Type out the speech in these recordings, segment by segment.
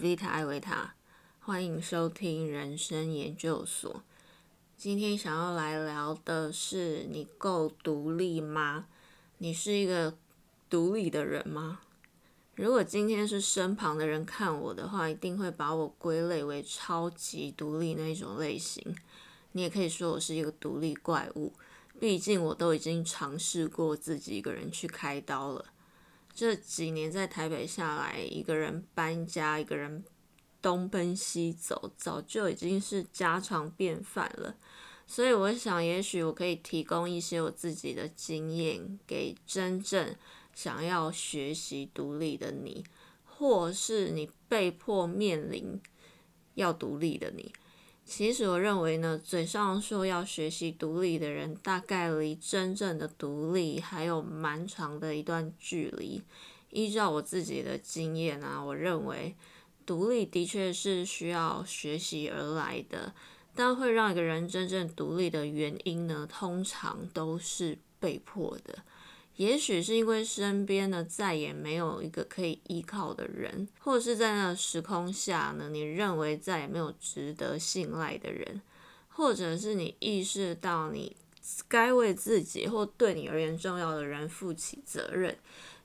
Vita 艾维塔，欢迎收听人生研究所。今天想要来聊的是：你够独立吗？你是一个独立的人吗？如果今天是身旁的人看我的话，一定会把我归类为超级独立那一种类型。你也可以说我是一个独立怪物，毕竟我都已经尝试过自己一个人去开刀了。这几年在台北下来，一个人搬家，一个人东奔西走，早就已经是家常便饭了。所以我想，也许我可以提供一些我自己的经验，给真正想要学习独立的你，或是你被迫面临要独立的你。其实我认为呢，嘴上说要学习独立的人，大概离真正的独立还有蛮长的一段距离。依照我自己的经验啊，我认为独立的确是需要学习而来的，但会让一个人真正独立的原因呢，通常都是被迫的。也许是因为身边呢再也没有一个可以依靠的人，或者是在那个时空下呢，你认为再也没有值得信赖的人，或者是你意识到你该为自己或对你而言重要的人负起责任。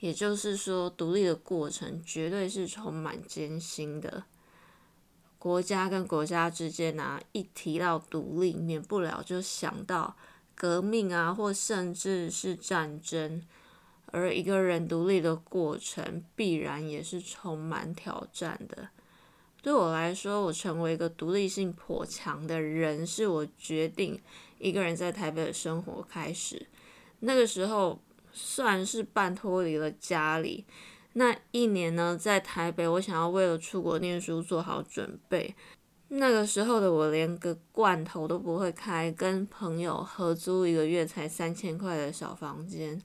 也就是说，独立的过程绝对是充满艰辛的。国家跟国家之间啊，一提到独立，免不了就想到。革命啊，或甚至是战争，而一个人独立的过程必然也是充满挑战的。对我来说，我成为一个独立性颇强的人，是我决定一个人在台北的生活开始。那个时候算是半脱离了家里。那一年呢，在台北，我想要为了出国念书做好准备。那个时候的我连个罐头都不会开，跟朋友合租一个月才三千块的小房间，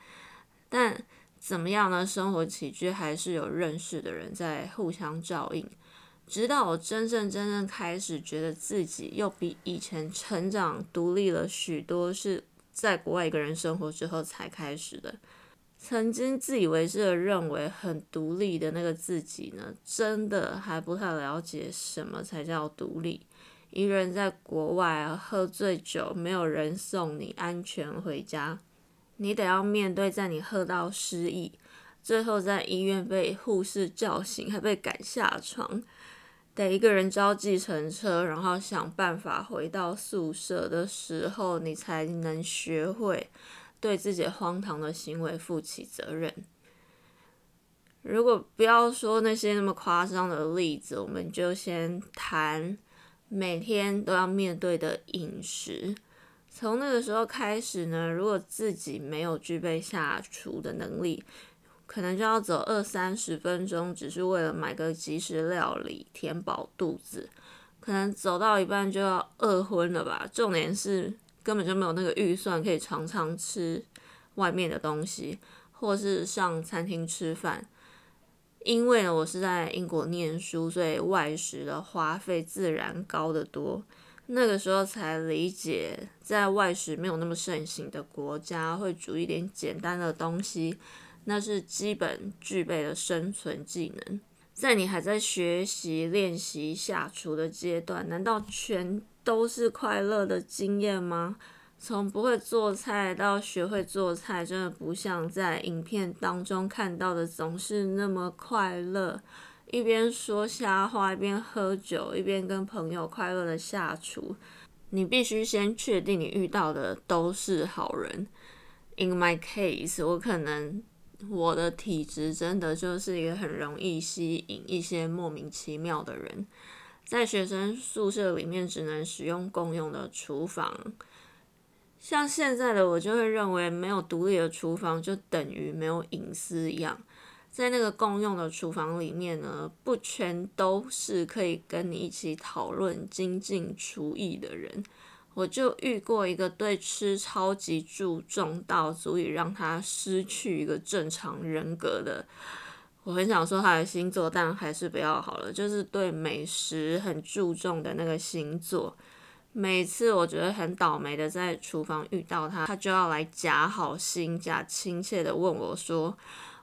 但怎么样呢？生活起居还是有认识的人在互相照应。直到我真正真正开始觉得自己又比以前成长独立了许多，是在国外一个人生活之后才开始的。曾经自以为是的认为很独立的那个自己呢，真的还不太了解什么才叫独立。一个人在国外，喝醉酒，没有人送你安全回家，你得要面对在你喝到失忆，最后在医院被护士叫醒，还被赶下床，得一个人招计程车，然后想办法回到宿舍的时候，你才能学会。对自己荒唐的行为负起责任。如果不要说那些那么夸张的例子，我们就先谈每天都要面对的饮食。从那个时候开始呢，如果自己没有具备下厨的能力，可能就要走二三十分钟，只是为了买个即食料理填饱肚子。可能走到一半就要饿昏了吧？重点是。根本就没有那个预算可以常常吃外面的东西，或是上餐厅吃饭。因为呢，我是在英国念书，所以外食的花费自然高得多。那个时候才理解，在外食没有那么盛行的国家，会煮一点简单的东西，那是基本具备的生存技能。在你还在学习练习下厨的阶段，难道全？都是快乐的经验吗？从不会做菜到学会做菜，真的不像在影片当中看到的总是那么快乐。一边说瞎话，一边喝酒，一边跟朋友快乐的下厨。你必须先确定你遇到的都是好人。In my case，我可能我的体质真的就是一个很容易吸引一些莫名其妙的人。在学生宿舍里面只能使用共用的厨房，像现在的我就会认为没有独立的厨房就等于没有隐私一样。在那个共用的厨房里面呢，不全都是可以跟你一起讨论精进厨艺的人。我就遇过一个对吃超级注重到足以让他失去一个正常人格的。我很想说他的星座，但还是不要好了。就是对美食很注重的那个星座。每次我觉得很倒霉的在厨房遇到他，他就要来假好心、假亲切的问我说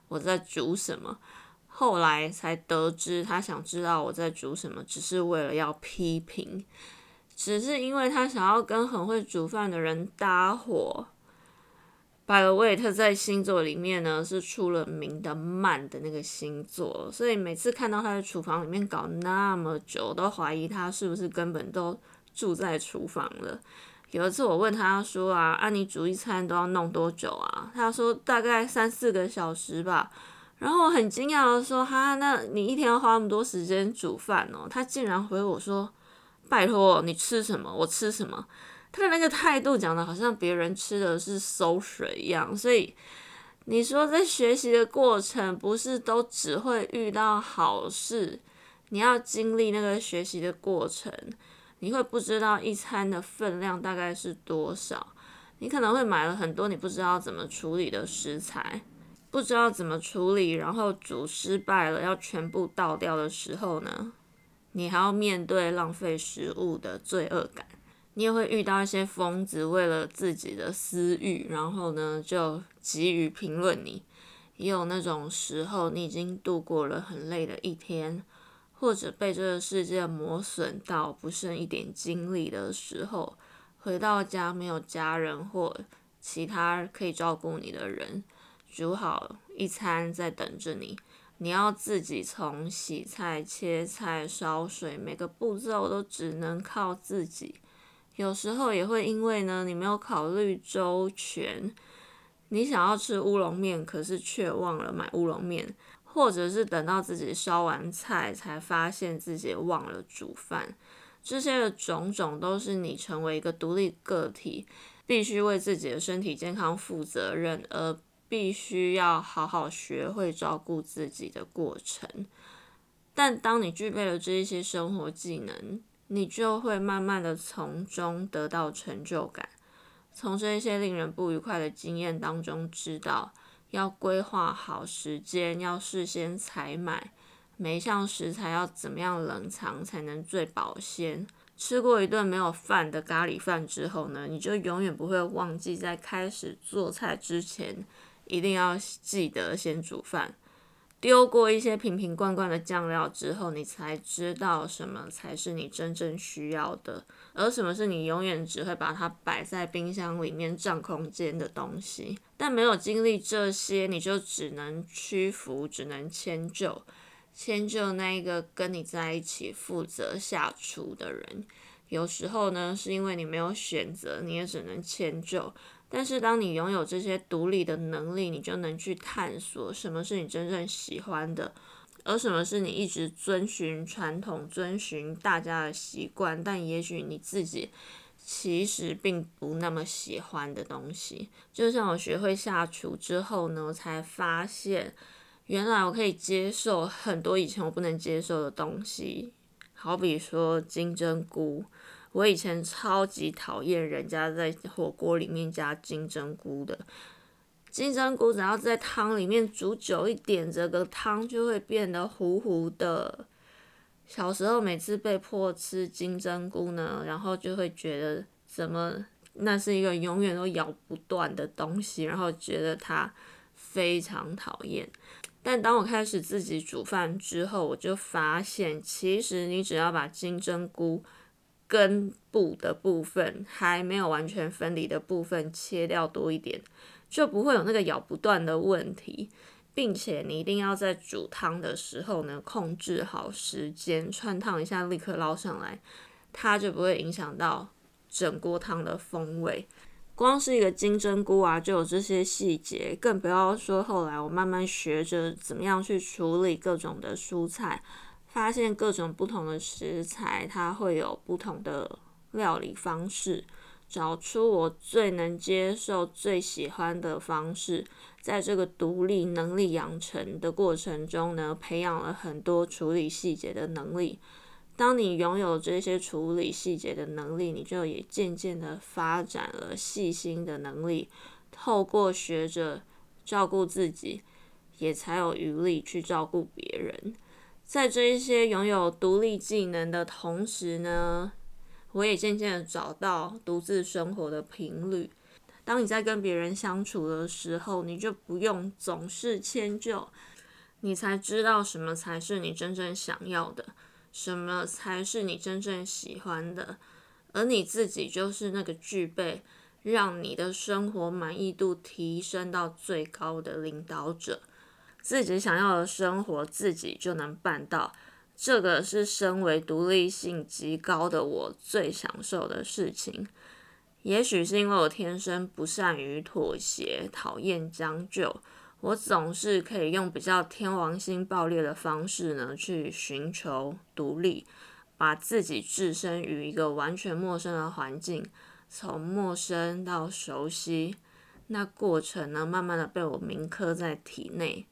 我在煮什么。后来才得知，他想知道我在煮什么，只是为了要批评，只是因为他想要跟很会煮饭的人搭伙。By the way，他在星座里面呢是出了名的慢的那个星座，所以每次看到他在厨房里面搞那么久，都怀疑他是不是根本都住在厨房了。有一次我问他说啊，按你煮一餐都要弄多久啊？他说大概三四个小时吧。然后我很惊讶的说，哈，那你一天要花那么多时间煮饭哦？他竟然回我说，拜托，你吃什么我吃什么。他的那个态度讲的好像别人吃的是馊水一样，所以你说在学习的过程不是都只会遇到好事，你要经历那个学习的过程，你会不知道一餐的分量大概是多少，你可能会买了很多你不知道怎么处理的食材，不知道怎么处理，然后煮失败了要全部倒掉的时候呢，你还要面对浪费食物的罪恶感。你也会遇到一些疯子，为了自己的私欲，然后呢就急于评论你。也有那种时候，你已经度过了很累的一天，或者被这个世界磨损到不剩一点精力的时候，回到家没有家人或其他可以照顾你的人，煮好一餐在等着你，你要自己从洗菜、切菜、烧水，每个步骤都只能靠自己。有时候也会因为呢，你没有考虑周全，你想要吃乌龙面，可是却忘了买乌龙面，或者是等到自己烧完菜才发现自己忘了煮饭，这些的种种都是你成为一个独立个体，必须为自己的身体健康负责任，而必须要好好学会照顾自己的过程。但当你具备了这一些生活技能，你就会慢慢的从中得到成就感，从这些令人不愉快的经验当中知道要规划好时间，要事先采买每一项食材要怎么样冷藏才能最保鲜。吃过一顿没有饭的咖喱饭之后呢，你就永远不会忘记在开始做菜之前一定要记得先煮饭。丢过一些瓶瓶罐罐的酱料之后，你才知道什么才是你真正需要的，而什么是你永远只会把它摆在冰箱里面占空间的东西。但没有经历这些，你就只能屈服，只能迁就，迁就那一个跟你在一起负责下厨的人。有时候呢，是因为你没有选择，你也只能迁就。但是，当你拥有这些独立的能力，你就能去探索什么是你真正喜欢的，而什么是你一直遵循传统、遵循大家的习惯，但也许你自己其实并不那么喜欢的东西。就像我学会下厨之后呢，我才发现，原来我可以接受很多以前我不能接受的东西，好比说金针菇。我以前超级讨厌人家在火锅里面加金针菇的，金针菇只要在汤里面煮久一点，这个汤就会变得糊糊的。小时候每次被迫吃金针菇呢，然后就会觉得怎么那是一个永远都咬不断的东西，然后觉得它非常讨厌。但当我开始自己煮饭之后，我就发现，其实你只要把金针菇。根部的部分还没有完全分离的部分切掉多一点，就不会有那个咬不断的问题，并且你一定要在煮汤的时候呢，控制好时间，串烫一下立刻捞上来，它就不会影响到整锅汤的风味。光是一个金针菇啊，就有这些细节，更不要说后来我慢慢学着怎么样去处理各种的蔬菜。发现各种不同的食材，它会有不同的料理方式，找出我最能接受、最喜欢的方式。在这个独立能力养成的过程中呢，培养了很多处理细节的能力。当你拥有这些处理细节的能力，你就也渐渐的发展了细心的能力。透过学着照顾自己，也才有余力去照顾别人。在这一些拥有独立技能的同时呢，我也渐渐的找到独自生活的频率。当你在跟别人相处的时候，你就不用总是迁就，你才知道什么才是你真正想要的，什么才是你真正喜欢的，而你自己就是那个具备让你的生活满意度提升到最高的领导者。自己想要的生活，自己就能办到。这个是身为独立性极高的我最享受的事情。也许是因为我天生不善于妥协，讨厌将就，我总是可以用比较天王星爆裂的方式呢，去寻求独立，把自己置身于一个完全陌生的环境，从陌生到熟悉，那过程呢，慢慢的被我铭刻在体内。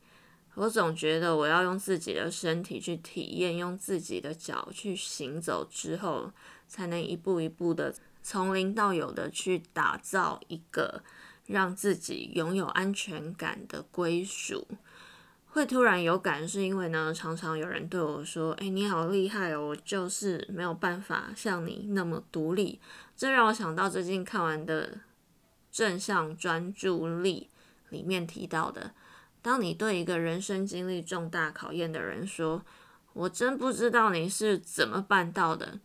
我总觉得我要用自己的身体去体验，用自己的脚去行走之后，才能一步一步的从零到有的去打造一个让自己拥有安全感的归属。会突然有感，是因为呢，常常有人对我说：“哎，你好厉害哦，我就是没有办法像你那么独立。”这让我想到最近看完的《正向专注力》里面提到的。当你对一个人生经历重大考验的人说：“我真不知道你是怎么办到的。”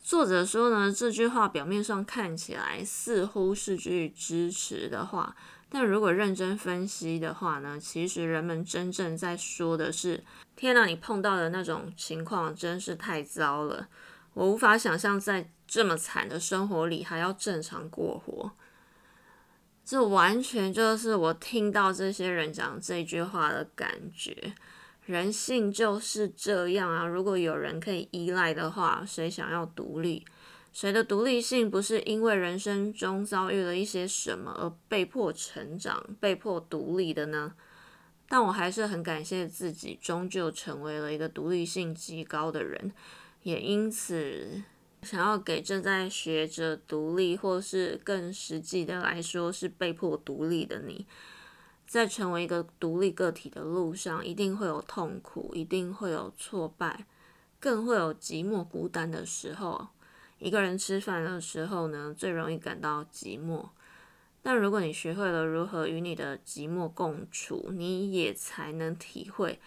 作者说呢，这句话表面上看起来似乎是句支持的话，但如果认真分析的话呢，其实人们真正在说的是：“天哪，你碰到的那种情况真是太糟了，我无法想象在这么惨的生活里还要正常过活。”这完全就是我听到这些人讲这句话的感觉。人性就是这样啊！如果有人可以依赖的话，谁想要独立？谁的独立性不是因为人生中遭遇了一些什么而被迫成长、被迫独立的呢？但我还是很感谢自己，终究成为了一个独立性极高的人，也因此。想要给正在学着独立，或是更实际的来说是被迫独立的你，在成为一个独立个体的路上，一定会有痛苦，一定会有挫败，更会有寂寞孤单的时候。一个人吃饭的时候呢，最容易感到寂寞。但如果你学会了如何与你的寂寞共处，你也才能体会，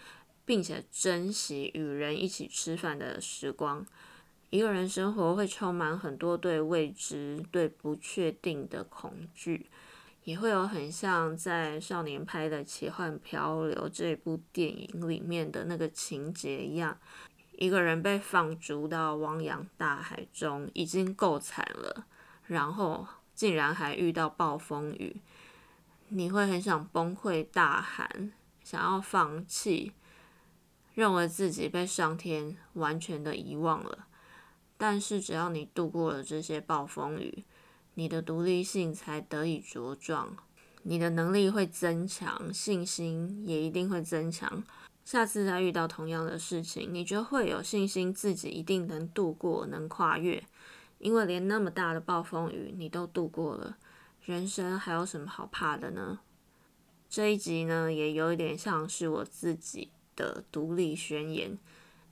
并且珍惜与人一起吃饭的时光。一个人生活会充满很多对未知、对不确定的恐惧，也会有很像在少年拍的《奇幻漂流》这部电影里面的那个情节一样，一个人被放逐到汪洋大海中，已经够惨了，然后竟然还遇到暴风雨，你会很想崩溃大喊，想要放弃，认为自己被上天完全的遗忘了。但是，只要你度过了这些暴风雨，你的独立性才得以茁壮，你的能力会增强，信心也一定会增强。下次再遇到同样的事情，你就会有信心自己一定能度过，能跨越。因为连那么大的暴风雨你都度过了，人生还有什么好怕的呢？这一集呢，也有一点像是我自己的独立宣言。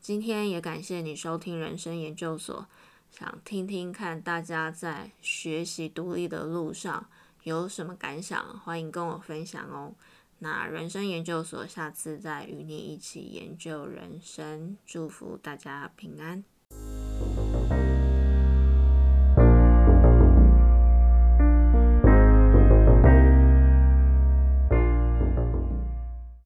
今天也感谢你收听人生研究所，想听听看大家在学习独立的路上有什么感想，欢迎跟我分享哦。那人生研究所下次再与你一起研究人生，祝福大家平安。